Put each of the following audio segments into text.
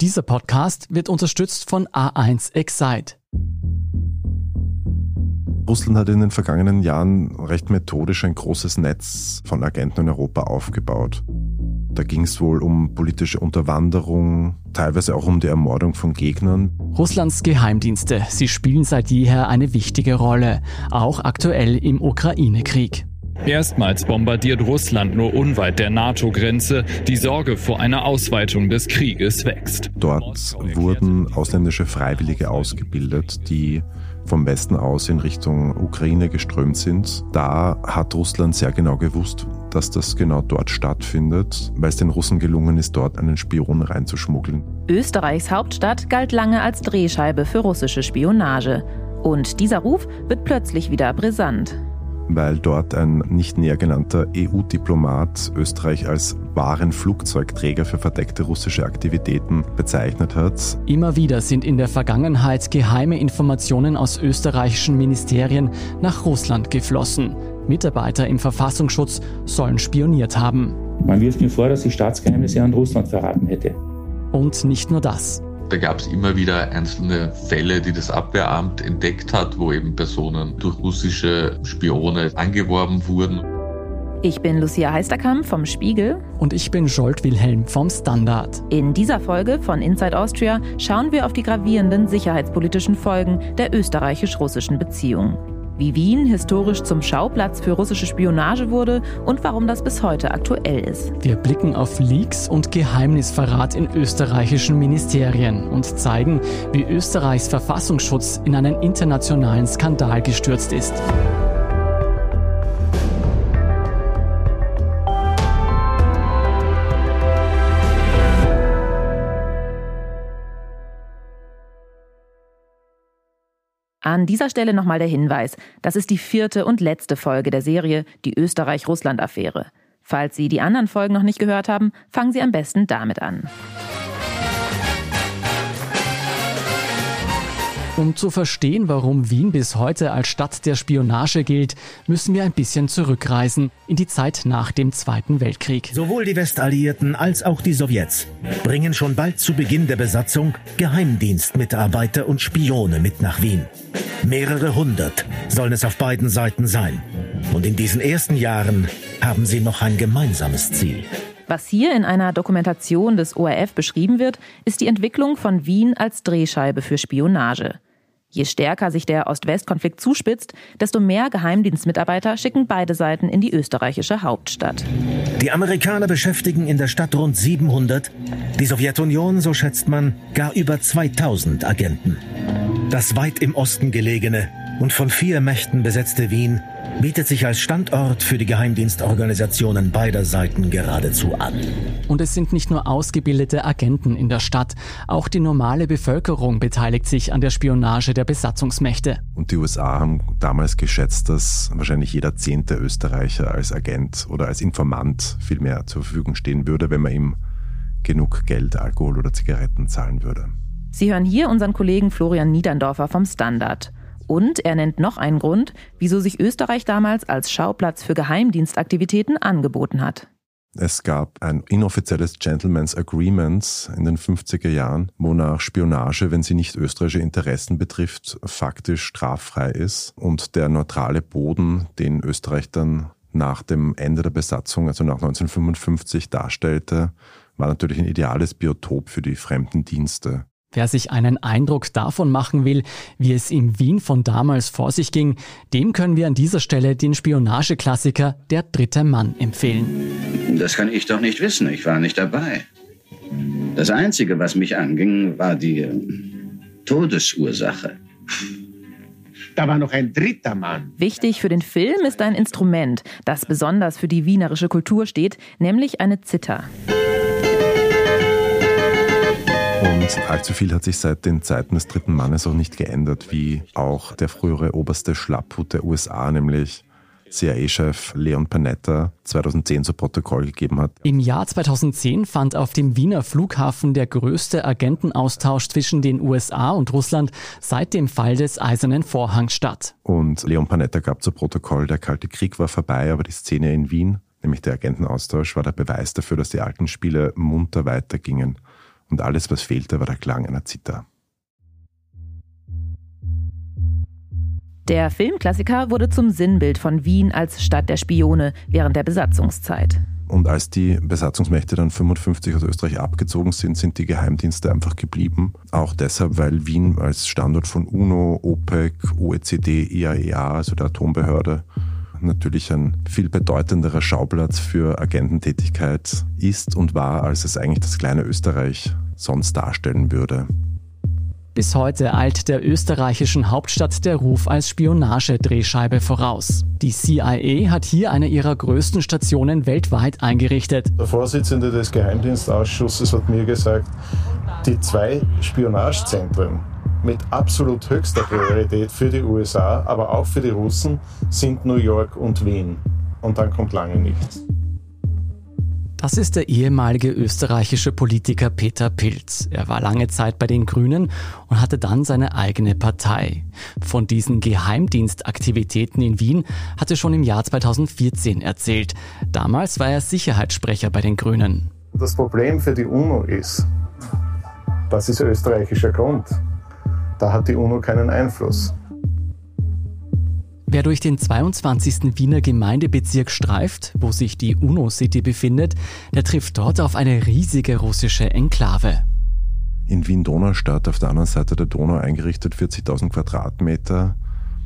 Dieser Podcast wird unterstützt von A1 Excite. Russland hat in den vergangenen Jahren recht methodisch ein großes Netz von Agenten in Europa aufgebaut. Da ging es wohl um politische Unterwanderung, teilweise auch um die Ermordung von Gegnern. Russlands Geheimdienste, sie spielen seit jeher eine wichtige Rolle, auch aktuell im Ukraine-Krieg. Erstmals bombardiert Russland nur unweit der NATO-Grenze. Die Sorge vor einer Ausweitung des Krieges wächst. Dort wurden ausländische Freiwillige ausgebildet, die vom Westen aus in Richtung Ukraine geströmt sind. Da hat Russland sehr genau gewusst, dass das genau dort stattfindet, weil es den Russen gelungen ist, dort einen Spion reinzuschmuggeln. Österreichs Hauptstadt galt lange als Drehscheibe für russische Spionage. Und dieser Ruf wird plötzlich wieder brisant weil dort ein nicht näher genannter EU-Diplomat Österreich als wahren Flugzeugträger für verdeckte russische Aktivitäten bezeichnet hat. Immer wieder sind in der Vergangenheit geheime Informationen aus österreichischen Ministerien nach Russland geflossen. Mitarbeiter im Verfassungsschutz sollen spioniert haben. Man wirft mir vor, dass ich Staatsgeheimnisse an Russland verraten hätte. Und nicht nur das. Da gab es immer wieder einzelne Fälle, die das Abwehramt entdeckt hat, wo eben Personen durch russische Spione angeworben wurden. Ich bin Lucia Heisterkamp vom Spiegel. Und ich bin Scholt Wilhelm vom Standard. In dieser Folge von Inside Austria schauen wir auf die gravierenden sicherheitspolitischen Folgen der österreichisch-russischen Beziehung wie Wien historisch zum Schauplatz für russische Spionage wurde und warum das bis heute aktuell ist. Wir blicken auf Leaks und Geheimnisverrat in österreichischen Ministerien und zeigen, wie Österreichs Verfassungsschutz in einen internationalen Skandal gestürzt ist. An dieser Stelle nochmal der Hinweis, das ist die vierte und letzte Folge der Serie Die Österreich-Russland-Affäre. Falls Sie die anderen Folgen noch nicht gehört haben, fangen Sie am besten damit an. Um zu verstehen, warum Wien bis heute als Stadt der Spionage gilt, müssen wir ein bisschen zurückreisen in die Zeit nach dem Zweiten Weltkrieg. Sowohl die Westalliierten als auch die Sowjets bringen schon bald zu Beginn der Besatzung Geheimdienstmitarbeiter und Spione mit nach Wien. Mehrere hundert sollen es auf beiden Seiten sein. Und in diesen ersten Jahren haben sie noch ein gemeinsames Ziel. Was hier in einer Dokumentation des ORF beschrieben wird, ist die Entwicklung von Wien als Drehscheibe für Spionage. Je stärker sich der Ost-West-Konflikt zuspitzt, desto mehr Geheimdienstmitarbeiter schicken beide Seiten in die österreichische Hauptstadt. Die Amerikaner beschäftigen in der Stadt rund 700, die Sowjetunion, so schätzt man, gar über 2000 Agenten. Das weit im Osten gelegene und von vier Mächten besetzte Wien bietet sich als Standort für die Geheimdienstorganisationen beider Seiten geradezu an. Und es sind nicht nur ausgebildete Agenten in der Stadt, auch die normale Bevölkerung beteiligt sich an der Spionage der Besatzungsmächte. Und die USA haben damals geschätzt, dass wahrscheinlich jeder zehnte Österreicher als Agent oder als Informant vielmehr zur Verfügung stehen würde, wenn man ihm genug Geld, Alkohol oder Zigaretten zahlen würde. Sie hören hier unseren Kollegen Florian Niederndorfer vom Standard. Und er nennt noch einen Grund, wieso sich Österreich damals als Schauplatz für Geheimdienstaktivitäten angeboten hat. Es gab ein inoffizielles Gentleman's Agreement in den 50er Jahren, wonach Spionage, wenn sie nicht österreichische Interessen betrifft, faktisch straffrei ist und der neutrale Boden, den Österreich dann nach dem Ende der Besatzung, also nach 1955 darstellte, war natürlich ein ideales Biotop für die fremden Dienste. Wer sich einen Eindruck davon machen will, wie es in Wien von damals vor sich ging, dem können wir an dieser Stelle den Spionageklassiker Der dritte Mann empfehlen. Das kann ich doch nicht wissen, ich war nicht dabei. Das Einzige, was mich anging, war die äh, Todesursache. Da war noch ein dritter Mann. Wichtig für den Film ist ein Instrument, das besonders für die wienerische Kultur steht, nämlich eine Zither. Und allzu viel hat sich seit den Zeiten des dritten Mannes auch nicht geändert, wie auch der frühere oberste Schlapphut der USA, nämlich CIA-Chef Leon Panetta 2010 zu Protokoll gegeben hat. Im Jahr 2010 fand auf dem Wiener Flughafen der größte Agentenaustausch zwischen den USA und Russland seit dem Fall des Eisernen Vorhangs statt. Und Leon Panetta gab zu Protokoll, der Kalte Krieg war vorbei, aber die Szene in Wien, nämlich der Agentenaustausch, war der Beweis dafür, dass die alten Spiele munter weitergingen. Und alles, was fehlte, war der Klang einer Zither. Der Filmklassiker wurde zum Sinnbild von Wien als Stadt der Spione während der Besatzungszeit. Und als die Besatzungsmächte dann 55 aus Österreich abgezogen sind, sind die Geheimdienste einfach geblieben. Auch deshalb, weil Wien als Standort von UNO, OPEC, OECD, IAEA, also der Atombehörde, natürlich ein viel bedeutenderer Schauplatz für Agententätigkeit ist und war, als es eigentlich das kleine Österreich sonst darstellen würde. Bis heute eilt der österreichischen Hauptstadt der Ruf als Spionagedrehscheibe voraus. Die CIA hat hier eine ihrer größten Stationen weltweit eingerichtet. Der Vorsitzende des Geheimdienstausschusses hat mir gesagt, die zwei Spionagezentren mit absolut höchster Priorität für die USA, aber auch für die Russen sind New York und Wien. Und dann kommt lange nichts. Das ist der ehemalige österreichische Politiker Peter Pilz. Er war lange Zeit bei den Grünen und hatte dann seine eigene Partei. Von diesen Geheimdienstaktivitäten in Wien hatte schon im Jahr 2014 erzählt. Damals war er Sicherheitssprecher bei den Grünen. Das Problem für die UNO ist, das ist österreichischer Grund. Da hat die UNO keinen Einfluss. Wer durch den 22. Wiener Gemeindebezirk streift, wo sich die UNO-City befindet, der trifft dort auf eine riesige russische Enklave. In Wien-Donaustadt auf der anderen Seite der Donau eingerichtet 40.000 Quadratmeter,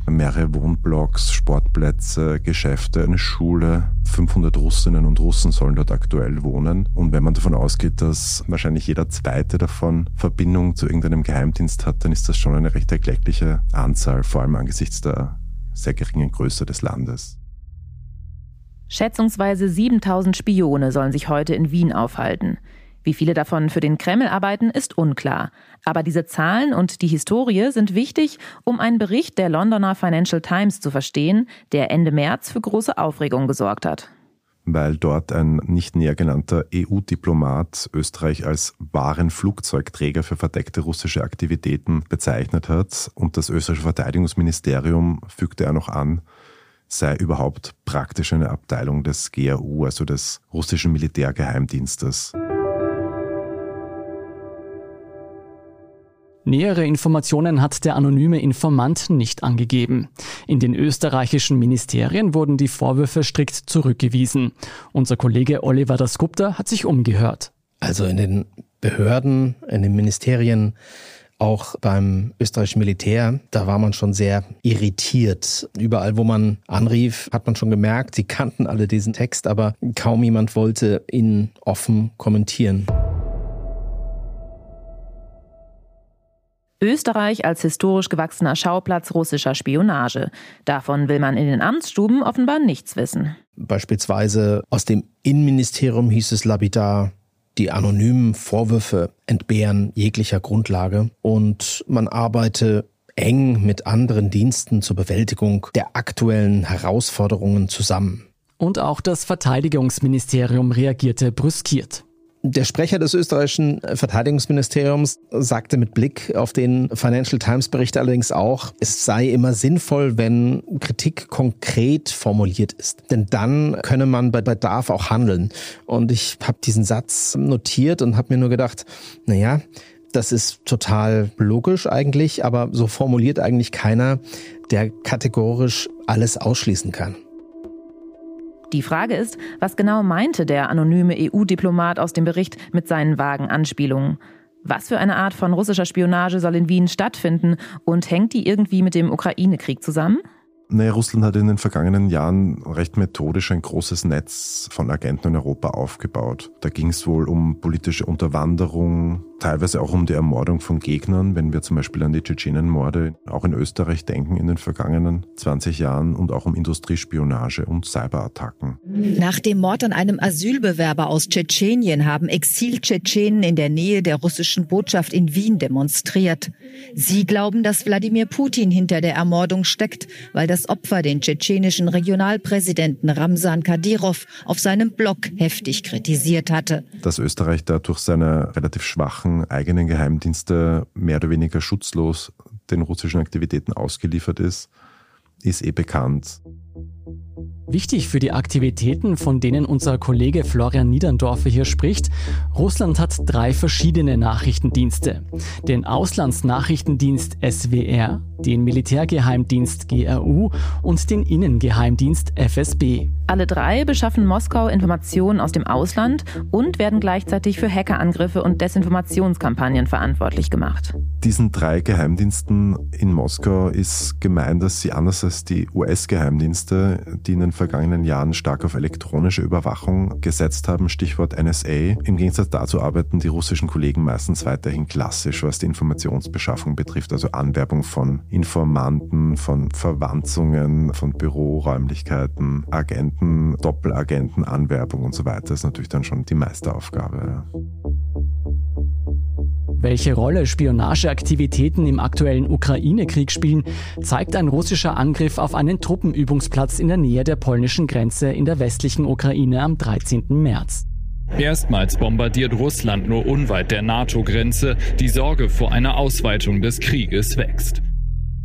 mehrere Wohnblocks, Sportplätze, Geschäfte, eine Schule. 500 Russinnen und Russen sollen dort aktuell wohnen. Und wenn man davon ausgeht, dass wahrscheinlich jeder zweite davon Verbindung zu irgendeinem Geheimdienst hat, dann ist das schon eine recht erkleckliche Anzahl, vor allem angesichts der sehr geringen Größe des Landes. Schätzungsweise 7000 Spione sollen sich heute in Wien aufhalten. Wie viele davon für den Kreml arbeiten, ist unklar. Aber diese Zahlen und die Historie sind wichtig, um einen Bericht der Londoner Financial Times zu verstehen, der Ende März für große Aufregung gesorgt hat weil dort ein nicht näher genannter EU-Diplomat Österreich als wahren Flugzeugträger für verdeckte russische Aktivitäten bezeichnet hat. Und das österreichische Verteidigungsministerium fügte er noch an, sei überhaupt praktisch eine Abteilung des GRU, also des russischen Militärgeheimdienstes. Nähere Informationen hat der anonyme Informant nicht angegeben. In den österreichischen Ministerien wurden die Vorwürfe strikt zurückgewiesen. Unser Kollege Oliver Dasgupta hat sich umgehört. Also in den Behörden, in den Ministerien, auch beim österreichischen Militär, da war man schon sehr irritiert. Überall, wo man anrief, hat man schon gemerkt, sie kannten alle diesen Text, aber kaum jemand wollte ihn offen kommentieren. Österreich als historisch gewachsener Schauplatz russischer Spionage. Davon will man in den Amtsstuben offenbar nichts wissen. Beispielsweise aus dem Innenministerium hieß es lapidar, die anonymen Vorwürfe entbehren jeglicher Grundlage und man arbeite eng mit anderen Diensten zur Bewältigung der aktuellen Herausforderungen zusammen. Und auch das Verteidigungsministerium reagierte brüskiert. Der Sprecher des österreichischen Verteidigungsministeriums sagte mit Blick auf den Financial Times Bericht allerdings auch, es sei immer sinnvoll, wenn Kritik konkret formuliert ist. Denn dann könne man bei Bedarf auch handeln. Und ich habe diesen Satz notiert und habe mir nur gedacht, naja, das ist total logisch eigentlich, aber so formuliert eigentlich keiner, der kategorisch alles ausschließen kann. Die Frage ist, was genau meinte der anonyme EU-Diplomat aus dem Bericht mit seinen vagen Anspielungen? Was für eine Art von russischer Spionage soll in Wien stattfinden und hängt die irgendwie mit dem Ukraine-Krieg zusammen? Naja, Russland hat in den vergangenen Jahren recht methodisch ein großes Netz von Agenten in Europa aufgebaut. Da ging es wohl um politische Unterwanderung, teilweise auch um die Ermordung von Gegnern, wenn wir zum Beispiel an die Tschetschenenmorde auch in Österreich denken in den vergangenen 20 Jahren und auch um Industriespionage und Cyberattacken. Nach dem Mord an einem Asylbewerber aus Tschetschenien haben Exil-Tschetschenen in der Nähe der russischen Botschaft in Wien demonstriert. Sie glauben, dass Wladimir Putin hinter der Ermordung steckt, weil das Opfer den tschetschenischen Regionalpräsidenten Ramsan Kadyrov auf seinem Blog heftig kritisiert hatte. Dass Österreich da durch seine relativ schwachen eigenen Geheimdienste mehr oder weniger schutzlos den russischen Aktivitäten ausgeliefert ist, ist eh bekannt. Wichtig für die Aktivitäten, von denen unser Kollege Florian Niederndorfer hier spricht, Russland hat drei verschiedene Nachrichtendienste. Den Auslandsnachrichtendienst SWR, den Militärgeheimdienst GRU und den Innengeheimdienst FSB. Alle drei beschaffen Moskau Informationen aus dem Ausland und werden gleichzeitig für Hackerangriffe und Desinformationskampagnen verantwortlich gemacht. Diesen drei Geheimdiensten in Moskau ist gemeint, dass sie anders als die US-Geheimdienste, die in den vergangenen Jahren stark auf elektronische Überwachung gesetzt haben, Stichwort NSA, im Gegensatz dazu arbeiten die russischen Kollegen meistens weiterhin klassisch, was die Informationsbeschaffung betrifft, also Anwerbung von Informanten, von Verwanzungen, von Büroräumlichkeiten, Agenten Agenten, Doppelagenten, Anwerbung und so weiter ist natürlich dann schon die Meisteraufgabe. Welche Rolle Spionageaktivitäten im aktuellen Ukraine-Krieg spielen, zeigt ein russischer Angriff auf einen Truppenübungsplatz in der Nähe der polnischen Grenze in der westlichen Ukraine am 13. März. Erstmals bombardiert Russland nur unweit der NATO-Grenze. Die Sorge vor einer Ausweitung des Krieges wächst.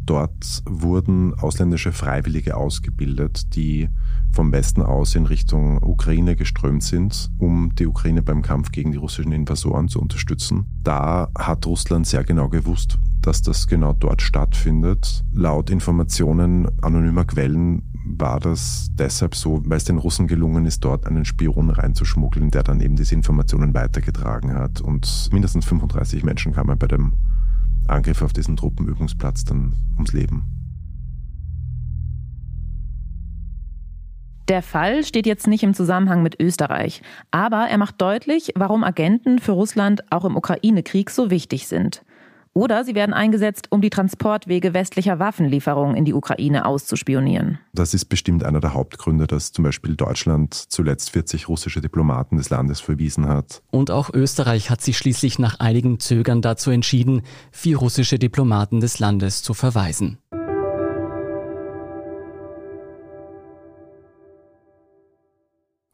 Dort wurden ausländische Freiwillige ausgebildet, die vom Westen aus in Richtung Ukraine geströmt sind, um die Ukraine beim Kampf gegen die russischen Invasoren zu unterstützen. Da hat Russland sehr genau gewusst, dass das genau dort stattfindet. Laut Informationen anonymer Quellen war das deshalb so, weil es den Russen gelungen ist, dort einen Spion reinzuschmuggeln, der dann eben diese Informationen weitergetragen hat. Und mindestens 35 Menschen kamen bei dem Angriff auf diesen Truppenübungsplatz dann ums Leben. Der Fall steht jetzt nicht im Zusammenhang mit Österreich, aber er macht deutlich, warum Agenten für Russland auch im Ukraine-Krieg so wichtig sind. Oder sie werden eingesetzt, um die Transportwege westlicher Waffenlieferungen in die Ukraine auszuspionieren. Das ist bestimmt einer der Hauptgründe, dass zum Beispiel Deutschland zuletzt 40 russische Diplomaten des Landes verwiesen hat. Und auch Österreich hat sich schließlich nach einigem Zögern dazu entschieden, vier russische Diplomaten des Landes zu verweisen.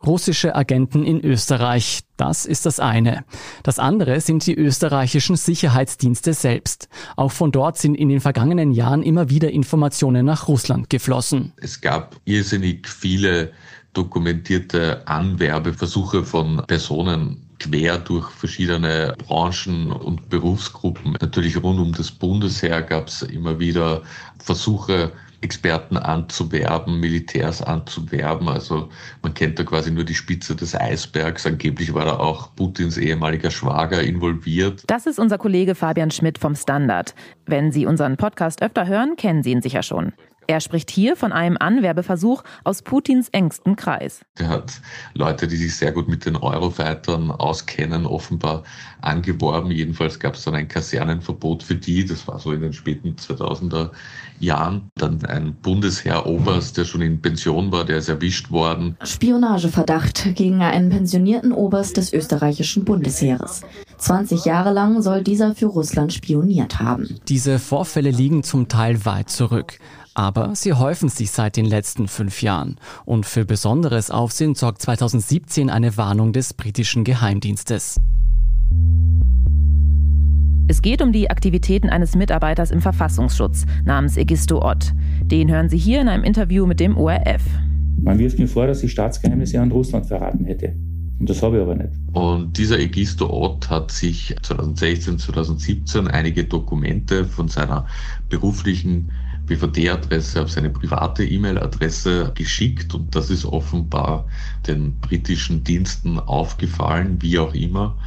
Russische Agenten in Österreich, das ist das eine. Das andere sind die österreichischen Sicherheitsdienste selbst. Auch von dort sind in den vergangenen Jahren immer wieder Informationen nach Russland geflossen. Es gab irrsinnig viele dokumentierte Anwerbeversuche von Personen quer durch verschiedene Branchen und Berufsgruppen. Natürlich rund um das Bundesheer gab es immer wieder Versuche, Experten anzuwerben, Militärs anzuwerben. Also man kennt da quasi nur die Spitze des Eisbergs. Angeblich war da auch Putins ehemaliger Schwager involviert. Das ist unser Kollege Fabian Schmidt vom Standard. Wenn Sie unseren Podcast öfter hören, kennen Sie ihn sicher schon. Er spricht hier von einem Anwerbeversuch aus Putins engstem Kreis. Er hat Leute, die sich sehr gut mit den Eurofightern auskennen, offenbar angeworben. Jedenfalls gab es dann ein Kasernenverbot für die. Das war so in den späten 2000er Jahren. Dann ein Bundesheeroberst, der schon in Pension war, der ist erwischt worden. Spionageverdacht gegen einen pensionierten Oberst des österreichischen Bundesheeres. 20 Jahre lang soll dieser für Russland spioniert haben. Diese Vorfälle liegen zum Teil weit zurück. Aber sie häufen sich seit den letzten fünf Jahren. Und für besonderes Aufsehen sorgt 2017 eine Warnung des britischen Geheimdienstes. Es geht um die Aktivitäten eines Mitarbeiters im Verfassungsschutz namens Egisto Ott. Den hören Sie hier in einem Interview mit dem ORF. Man wirft mir vor, dass ich Staatsgeheimnisse an Russland verraten hätte. Und das habe ich aber nicht. Und dieser Egisto Ott hat sich 2016, 2017 einige Dokumente von seiner beruflichen BVD-Adresse auf seine private E-Mail-Adresse geschickt und das ist offenbar den britischen Diensten aufgefallen, wie auch immer.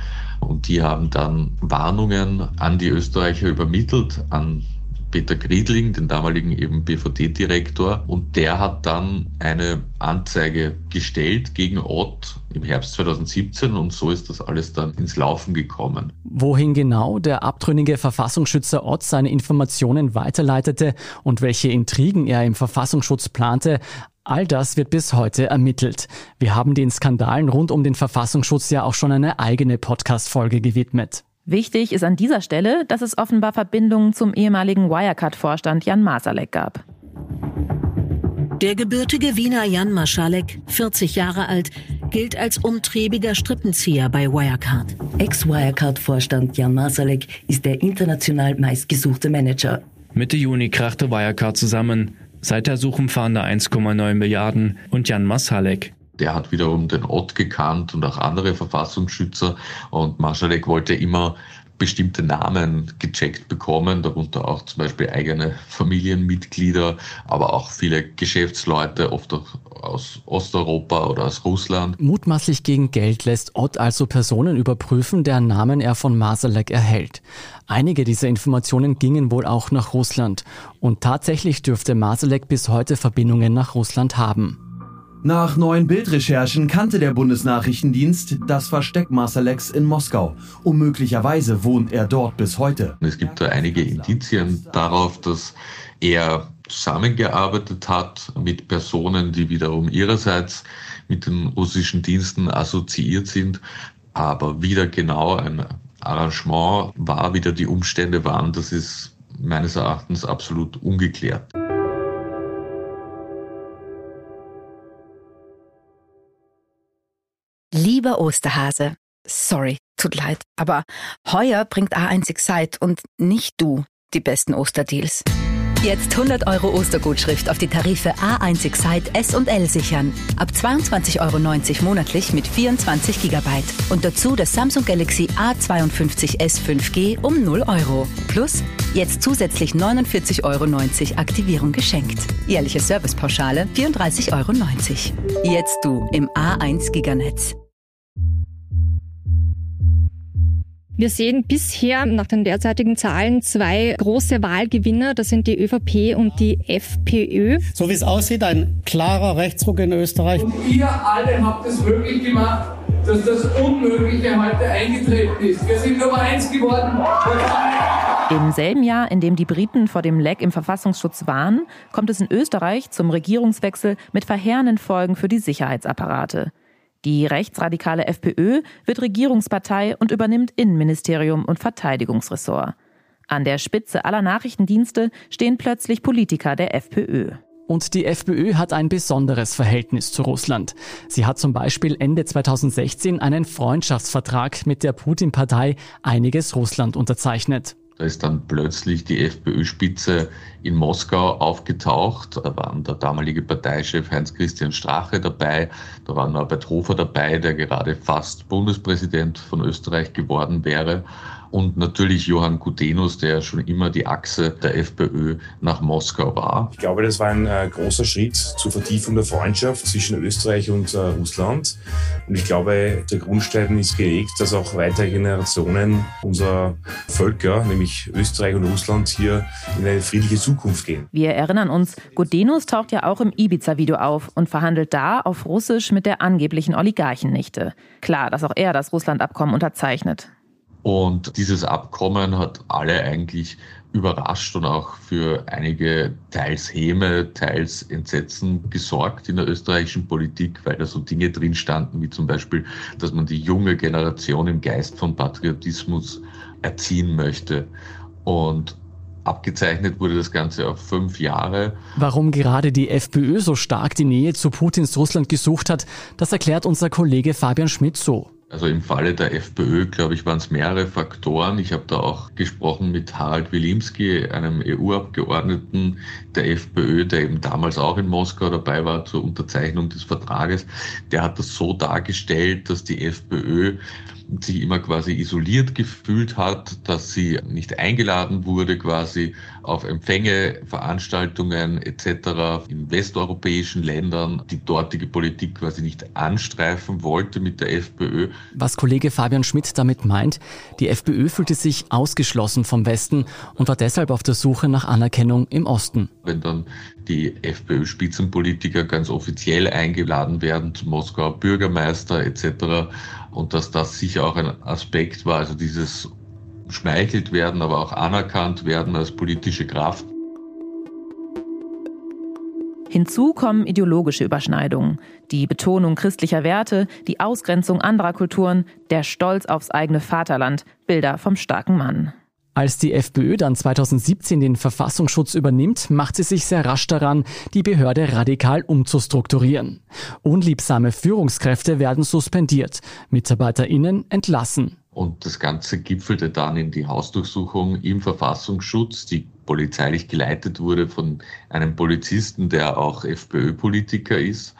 Und die haben dann Warnungen an die Österreicher übermittelt, an Peter Griedling, den damaligen eben BVD-Direktor, und der hat dann eine Anzeige gestellt gegen Ott im Herbst 2017 und so ist das alles dann ins Laufen gekommen. Wohin genau der abtrünnige Verfassungsschützer Ott seine Informationen weiterleitete und welche Intrigen er im Verfassungsschutz plante, All das wird bis heute ermittelt. Wir haben den Skandalen rund um den Verfassungsschutz ja auch schon eine eigene Podcast-Folge gewidmet. Wichtig ist an dieser Stelle, dass es offenbar Verbindungen zum ehemaligen Wirecard-Vorstand Jan Masalek gab. Der gebürtige Wiener Jan Maschalek, 40 Jahre alt, gilt als umtriebiger Strippenzieher bei Wirecard. Ex-Wirecard-Vorstand Jan Masalek ist der international meistgesuchte Manager. Mitte Juni krachte Wirecard zusammen. Seither suchen Fahnder 1,9 Milliarden und Jan Masalek. Der hat wiederum den Ott gekannt und auch andere Verfassungsschützer. Und Masalek wollte immer bestimmte Namen gecheckt bekommen, darunter auch zum Beispiel eigene Familienmitglieder, aber auch viele Geschäftsleute, oft auch aus Osteuropa oder aus Russland. Mutmaßlich gegen Geld lässt Ott also Personen überprüfen, deren Namen er von Masalek erhält. Einige dieser Informationen gingen wohl auch nach Russland. Und tatsächlich dürfte Masalek bis heute Verbindungen nach Russland haben. Nach neuen Bildrecherchen kannte der Bundesnachrichtendienst das Versteck Masaleks in Moskau und möglicherweise wohnt er dort bis heute. Es gibt da einige Indizien darauf, dass er zusammengearbeitet hat mit Personen, die wiederum ihrerseits mit den russischen Diensten assoziiert sind. Aber wieder genau ein Arrangement war, wieder die Umstände waren, das ist meines Erachtens absolut ungeklärt. Lieber Osterhase, sorry, tut leid, aber heuer bringt A1 Excite und nicht du die besten Osterdeals. Jetzt 100 Euro Ostergutschrift auf die Tarife A1 Excite S und L sichern. Ab 22,90 Euro monatlich mit 24 GB. Und dazu das Samsung Galaxy A52s 5G um 0 Euro. Plus jetzt zusätzlich 49,90 Euro Aktivierung geschenkt. Jährliche Servicepauschale 34,90 Euro. Jetzt du im A1 Giganetz. Wir sehen bisher nach den derzeitigen Zahlen zwei große Wahlgewinner. Das sind die ÖVP und die FPÖ. So wie es aussieht, ein klarer Rechtsruck in Österreich. Und ihr alle habt es möglich gemacht, dass das Unmögliche heute eingetreten ist. Wir sind Nummer eins geworden. Im selben Jahr, in dem die Briten vor dem Leck im Verfassungsschutz warnen, kommt es in Österreich zum Regierungswechsel mit verheerenden Folgen für die Sicherheitsapparate. Die rechtsradikale FPÖ wird Regierungspartei und übernimmt Innenministerium und Verteidigungsressort. An der Spitze aller Nachrichtendienste stehen plötzlich Politiker der FPÖ. Und die FPÖ hat ein besonderes Verhältnis zu Russland. Sie hat zum Beispiel Ende 2016 einen Freundschaftsvertrag mit der Putin-Partei Einiges Russland unterzeichnet. Da ist dann plötzlich die FPÖ-Spitze in Moskau aufgetaucht. Da waren der damalige Parteichef Heinz-Christian Strache dabei. Da war Norbert Hofer dabei, der gerade fast Bundespräsident von Österreich geworden wäre und natürlich Johann Gudenus, der schon immer die Achse der FPÖ nach Moskau war. Ich glaube, das war ein äh, großer Schritt zur Vertiefung der Freundschaft zwischen Österreich und äh, Russland. Und ich glaube, der Grundstein ist gelegt, dass auch weitere Generationen unserer Völker, nämlich Österreich und Russland, hier in eine friedliche Zukunft gehen. Wir erinnern uns, Gudenus taucht ja auch im Ibiza-Video auf und verhandelt da auf Russisch mit der angeblichen Oligarchennichte. Klar, dass auch er das Russland-Abkommen unterzeichnet. Und dieses Abkommen hat alle eigentlich überrascht und auch für einige teils Häme, teils Entsetzen gesorgt in der österreichischen Politik, weil da so Dinge drin standen, wie zum Beispiel, dass man die junge Generation im Geist von Patriotismus erziehen möchte. Und Abgezeichnet wurde das Ganze auf fünf Jahre. Warum gerade die FPÖ so stark die Nähe zu Putins Russland gesucht hat, das erklärt unser Kollege Fabian Schmidt so. Also im Falle der FPÖ, glaube ich, waren es mehrere Faktoren. Ich habe da auch gesprochen mit Harald Wilimski, einem EU-Abgeordneten der FPÖ, der eben damals auch in Moskau dabei war zur Unterzeichnung des Vertrages. Der hat das so dargestellt, dass die FPÖ sich immer quasi isoliert gefühlt hat, dass sie nicht eingeladen wurde quasi auf Empfänge, Veranstaltungen etc. in westeuropäischen Ländern, die dortige Politik quasi nicht anstreifen wollte mit der FPÖ. Was Kollege Fabian Schmidt damit meint, die FPÖ fühlte sich ausgeschlossen vom Westen und war deshalb auf der Suche nach Anerkennung im Osten. Wenn dann die FPÖ-Spitzenpolitiker ganz offiziell eingeladen werden zum Moskauer Bürgermeister etc. Und dass das sicher auch ein Aspekt war, also dieses schmeichelt werden, aber auch anerkannt werden als politische Kraft. Hinzu kommen ideologische Überschneidungen, die Betonung christlicher Werte, die Ausgrenzung anderer Kulturen, der Stolz aufs eigene Vaterland, Bilder vom starken Mann. Als die FPÖ dann 2017 den Verfassungsschutz übernimmt, macht sie sich sehr rasch daran, die Behörde radikal umzustrukturieren. Unliebsame Führungskräfte werden suspendiert, MitarbeiterInnen entlassen. Und das Ganze gipfelte dann in die Hausdurchsuchung im Verfassungsschutz, die polizeilich geleitet wurde von einem Polizisten, der auch FPÖ-Politiker ist.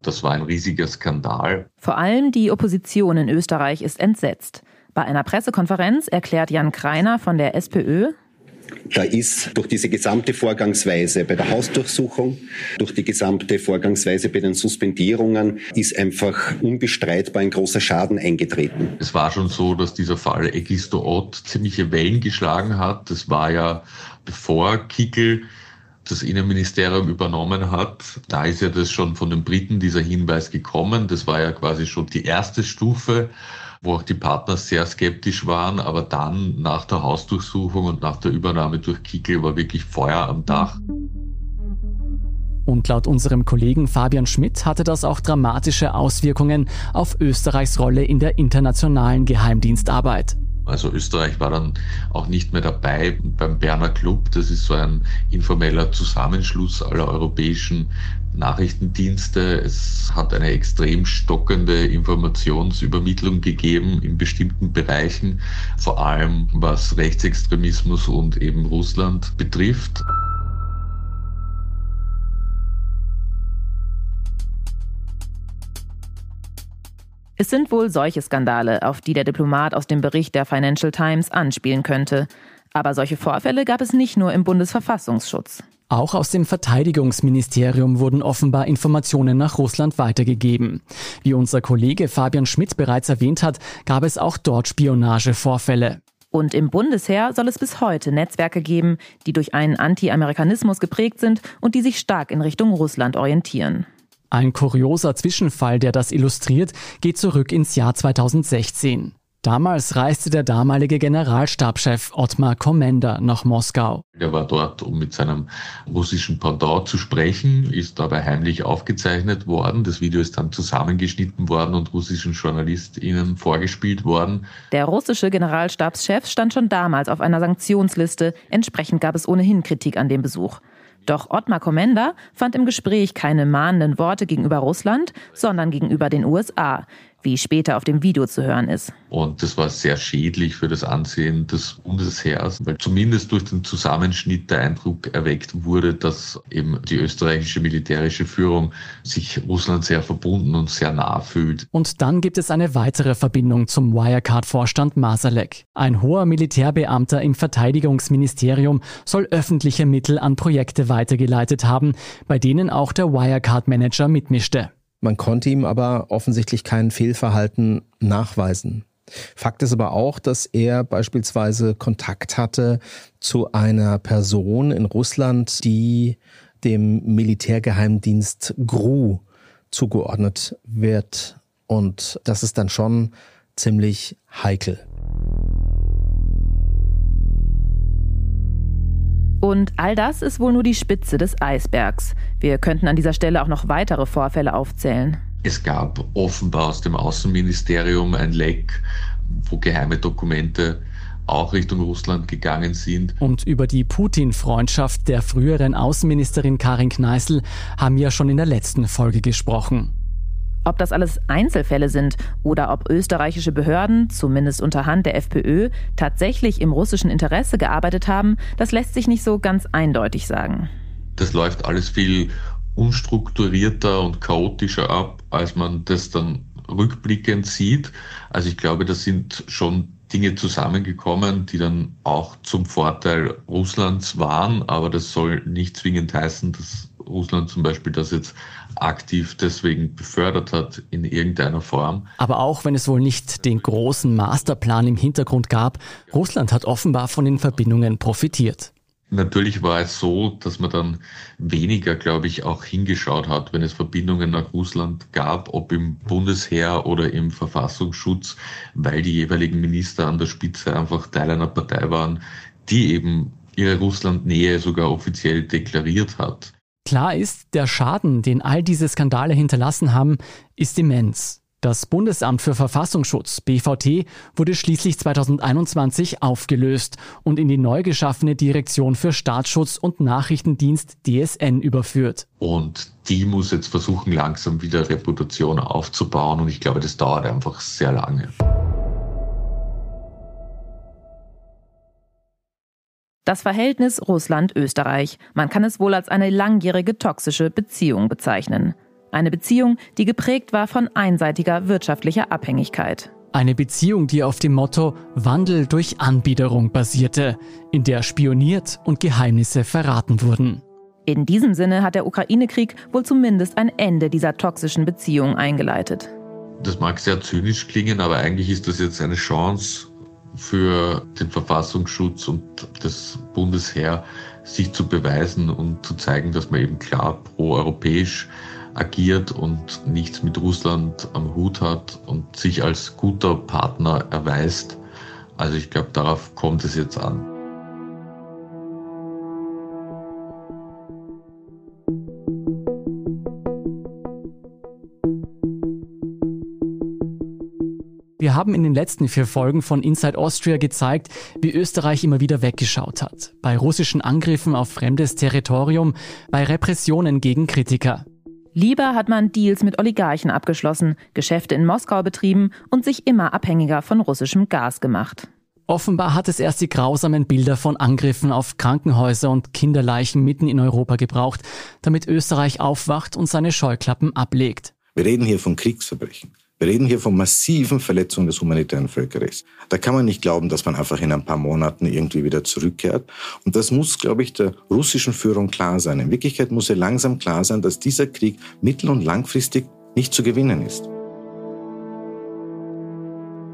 Das war ein riesiger Skandal. Vor allem die Opposition in Österreich ist entsetzt. Bei einer Pressekonferenz erklärt Jan Kreiner von der SPÖ, da ist durch diese gesamte Vorgangsweise bei der Hausdurchsuchung, durch die gesamte Vorgangsweise bei den Suspendierungen, ist einfach unbestreitbar ein großer Schaden eingetreten. Es war schon so, dass dieser Fall Egisto Ott ziemliche Wellen geschlagen hat. Das war ja bevor Kickel das Innenministerium übernommen hat, da ist ja das schon von den Briten dieser Hinweis gekommen. Das war ja quasi schon die erste Stufe wo auch die Partner sehr skeptisch waren. Aber dann nach der Hausdurchsuchung und nach der Übernahme durch Kickel war wirklich Feuer am Dach. Und laut unserem Kollegen Fabian Schmidt hatte das auch dramatische Auswirkungen auf Österreichs Rolle in der internationalen Geheimdienstarbeit. Also Österreich war dann auch nicht mehr dabei beim Berner Club. Das ist so ein informeller Zusammenschluss aller europäischen Nachrichtendienste. Es hat eine extrem stockende Informationsübermittlung gegeben in bestimmten Bereichen, vor allem was Rechtsextremismus und eben Russland betrifft. Es sind wohl solche Skandale, auf die der Diplomat aus dem Bericht der Financial Times anspielen könnte. Aber solche Vorfälle gab es nicht nur im Bundesverfassungsschutz. Auch aus dem Verteidigungsministerium wurden offenbar Informationen nach Russland weitergegeben. Wie unser Kollege Fabian Schmidt bereits erwähnt hat, gab es auch dort Spionagevorfälle. Und im Bundesheer soll es bis heute Netzwerke geben, die durch einen Anti-Amerikanismus geprägt sind und die sich stark in Richtung Russland orientieren. Ein kurioser Zwischenfall, der das illustriert, geht zurück ins Jahr 2016. Damals reiste der damalige Generalstabschef Ottmar Kommender nach Moskau. Er war dort, um mit seinem russischen Pendant zu sprechen, ist dabei heimlich aufgezeichnet worden. Das Video ist dann zusammengeschnitten worden und russischen JournalistInnen vorgespielt worden. Der russische Generalstabschef stand schon damals auf einer Sanktionsliste. Entsprechend gab es ohnehin Kritik an dem Besuch. Doch Ottmar Kommender fand im Gespräch keine mahnenden Worte gegenüber Russland, sondern gegenüber den USA wie später auf dem Video zu hören ist. Und das war sehr schädlich für das Ansehen des Bundesheers, weil zumindest durch den Zusammenschnitt der Eindruck erweckt wurde, dass eben die österreichische militärische Führung sich Russland sehr verbunden und sehr nah fühlt. Und dann gibt es eine weitere Verbindung zum Wirecard-Vorstand Masalek. Ein hoher Militärbeamter im Verteidigungsministerium soll öffentliche Mittel an Projekte weitergeleitet haben, bei denen auch der Wirecard-Manager mitmischte. Man konnte ihm aber offensichtlich kein Fehlverhalten nachweisen. Fakt ist aber auch, dass er beispielsweise Kontakt hatte zu einer Person in Russland, die dem Militärgeheimdienst GRU zugeordnet wird. Und das ist dann schon ziemlich heikel. Und all das ist wohl nur die Spitze des Eisbergs. Wir könnten an dieser Stelle auch noch weitere Vorfälle aufzählen. Es gab offenbar aus dem Außenministerium ein Leck, wo geheime Dokumente auch Richtung Russland gegangen sind. Und über die Putin-Freundschaft der früheren Außenministerin Karin Kneißl haben wir schon in der letzten Folge gesprochen. Ob das alles Einzelfälle sind oder ob österreichische Behörden, zumindest unter Hand der FPÖ, tatsächlich im russischen Interesse gearbeitet haben, das lässt sich nicht so ganz eindeutig sagen. Das läuft alles viel unstrukturierter und chaotischer ab, als man das dann rückblickend sieht. Also ich glaube, das sind schon Dinge zusammengekommen, die dann auch zum Vorteil Russlands waren, aber das soll nicht zwingend heißen, dass Russland zum Beispiel das jetzt aktiv deswegen befördert hat in irgendeiner Form. Aber auch wenn es wohl nicht den großen Masterplan im Hintergrund gab, Russland hat offenbar von den Verbindungen profitiert. Natürlich war es so, dass man dann weniger, glaube ich, auch hingeschaut hat, wenn es Verbindungen nach Russland gab, ob im Bundesheer oder im Verfassungsschutz, weil die jeweiligen Minister an der Spitze einfach Teil einer Partei waren, die eben ihre Russlandnähe sogar offiziell deklariert hat. Klar ist, der Schaden, den all diese Skandale hinterlassen haben, ist immens. Das Bundesamt für Verfassungsschutz BVT wurde schließlich 2021 aufgelöst und in die neu geschaffene Direktion für Staatsschutz und Nachrichtendienst DSN überführt. Und die muss jetzt versuchen, langsam wieder Reputation aufzubauen und ich glaube, das dauert einfach sehr lange. Das Verhältnis Russland-Österreich. Man kann es wohl als eine langjährige toxische Beziehung bezeichnen. Eine Beziehung, die geprägt war von einseitiger wirtschaftlicher Abhängigkeit. Eine Beziehung, die auf dem Motto Wandel durch Anbiederung basierte, in der spioniert und Geheimnisse verraten wurden. In diesem Sinne hat der Ukraine-Krieg wohl zumindest ein Ende dieser toxischen Beziehung eingeleitet. Das mag sehr zynisch klingen, aber eigentlich ist das jetzt eine Chance für den Verfassungsschutz und das Bundesheer, sich zu beweisen und zu zeigen, dass man eben klar pro-europäisch agiert und nichts mit Russland am Hut hat und sich als guter Partner erweist. Also ich glaube, darauf kommt es jetzt an. Wir haben in den letzten vier Folgen von Inside Austria gezeigt, wie Österreich immer wieder weggeschaut hat. Bei russischen Angriffen auf fremdes Territorium, bei Repressionen gegen Kritiker. Lieber hat man Deals mit Oligarchen abgeschlossen, Geschäfte in Moskau betrieben und sich immer abhängiger von russischem Gas gemacht. Offenbar hat es erst die grausamen Bilder von Angriffen auf Krankenhäuser und Kinderleichen mitten in Europa gebraucht, damit Österreich aufwacht und seine Scheuklappen ablegt. Wir reden hier von Kriegsverbrechen. Wir reden hier von massiven Verletzungen des humanitären Völkerrechts. Da kann man nicht glauben, dass man einfach in ein paar Monaten irgendwie wieder zurückkehrt. Und das muss, glaube ich, der russischen Führung klar sein. In Wirklichkeit muss ihr langsam klar sein, dass dieser Krieg mittel- und langfristig nicht zu gewinnen ist.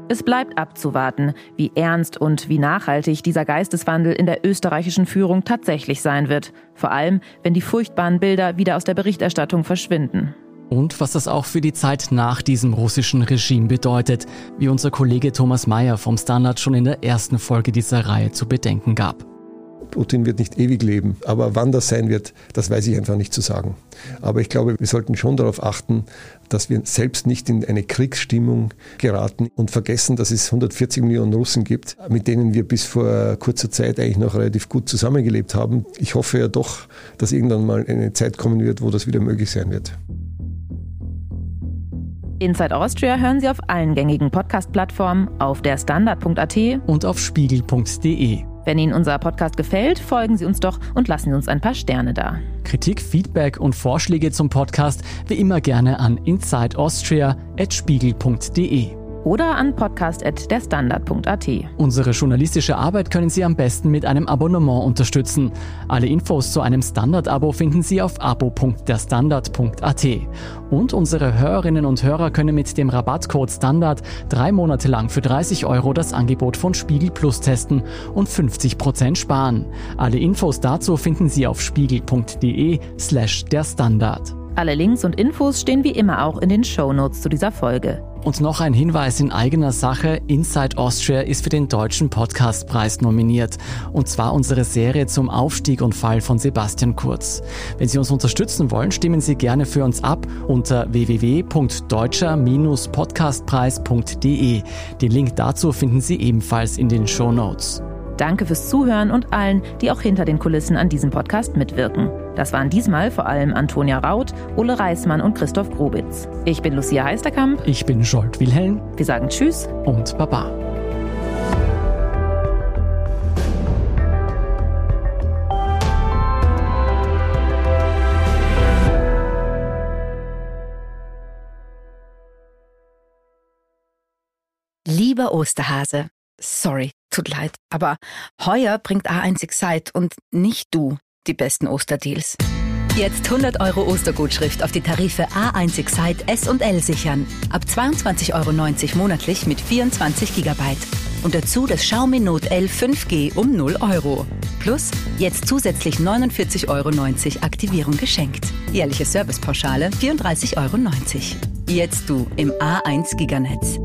Es bleibt abzuwarten, wie ernst und wie nachhaltig dieser Geisteswandel in der österreichischen Führung tatsächlich sein wird. Vor allem, wenn die furchtbaren Bilder wieder aus der Berichterstattung verschwinden. Und was das auch für die Zeit nach diesem russischen Regime bedeutet, wie unser Kollege Thomas Mayer vom Standard schon in der ersten Folge dieser Reihe zu bedenken gab. Putin wird nicht ewig leben, aber wann das sein wird, das weiß ich einfach nicht zu sagen. Aber ich glaube, wir sollten schon darauf achten, dass wir selbst nicht in eine Kriegsstimmung geraten und vergessen, dass es 140 Millionen Russen gibt, mit denen wir bis vor kurzer Zeit eigentlich noch relativ gut zusammengelebt haben. Ich hoffe ja doch, dass irgendwann mal eine Zeit kommen wird, wo das wieder möglich sein wird. Inside Austria hören Sie auf allen gängigen Podcast-Plattformen, auf der Standard.at und auf spiegel.de. Wenn Ihnen unser Podcast gefällt, folgen Sie uns doch und lassen Sie uns ein paar Sterne da. Kritik, Feedback und Vorschläge zum Podcast wie immer gerne an insideaustria.spiegel.de oder an podcast.derstandard.at. Unsere journalistische Arbeit können Sie am besten mit einem Abonnement unterstützen. Alle Infos zu einem Standard-Abo finden Sie auf abo.derstandard.at. Und unsere Hörerinnen und Hörer können mit dem Rabattcode Standard drei Monate lang für 30 Euro das Angebot von Spiegel Plus testen und 50% sparen. Alle Infos dazu finden Sie auf spiegel.de slash der Standard. Alle Links und Infos stehen wie immer auch in den Show Notes zu dieser Folge. Und noch ein Hinweis in eigener Sache. Inside Austria ist für den Deutschen Podcastpreis nominiert. Und zwar unsere Serie zum Aufstieg und Fall von Sebastian Kurz. Wenn Sie uns unterstützen wollen, stimmen Sie gerne für uns ab unter www.deutscher-podcastpreis.de. Den Link dazu finden Sie ebenfalls in den Show Notes. Danke fürs Zuhören und allen, die auch hinter den Kulissen an diesem Podcast mitwirken. Das waren diesmal vor allem Antonia Raut, Ulle Reismann und Christoph Grobitz. Ich bin Lucia Heisterkamp. Ich bin Scholt Wilhelm. Wir sagen Tschüss und Baba. Lieber Osterhase, sorry, tut leid, aber heuer bringt A1 Excite und nicht du die besten Osterdeals. Jetzt 100 Euro Ostergutschrift auf die Tarife A1 Excite S und L sichern. Ab 22,90 Euro monatlich mit 24 GB. Und dazu das Xiaomi Note L 5G um 0 Euro. Plus jetzt zusätzlich 49,90 Euro Aktivierung geschenkt. Jährliche Servicepauschale 34,90 Euro. Jetzt du im A1 Giganetz.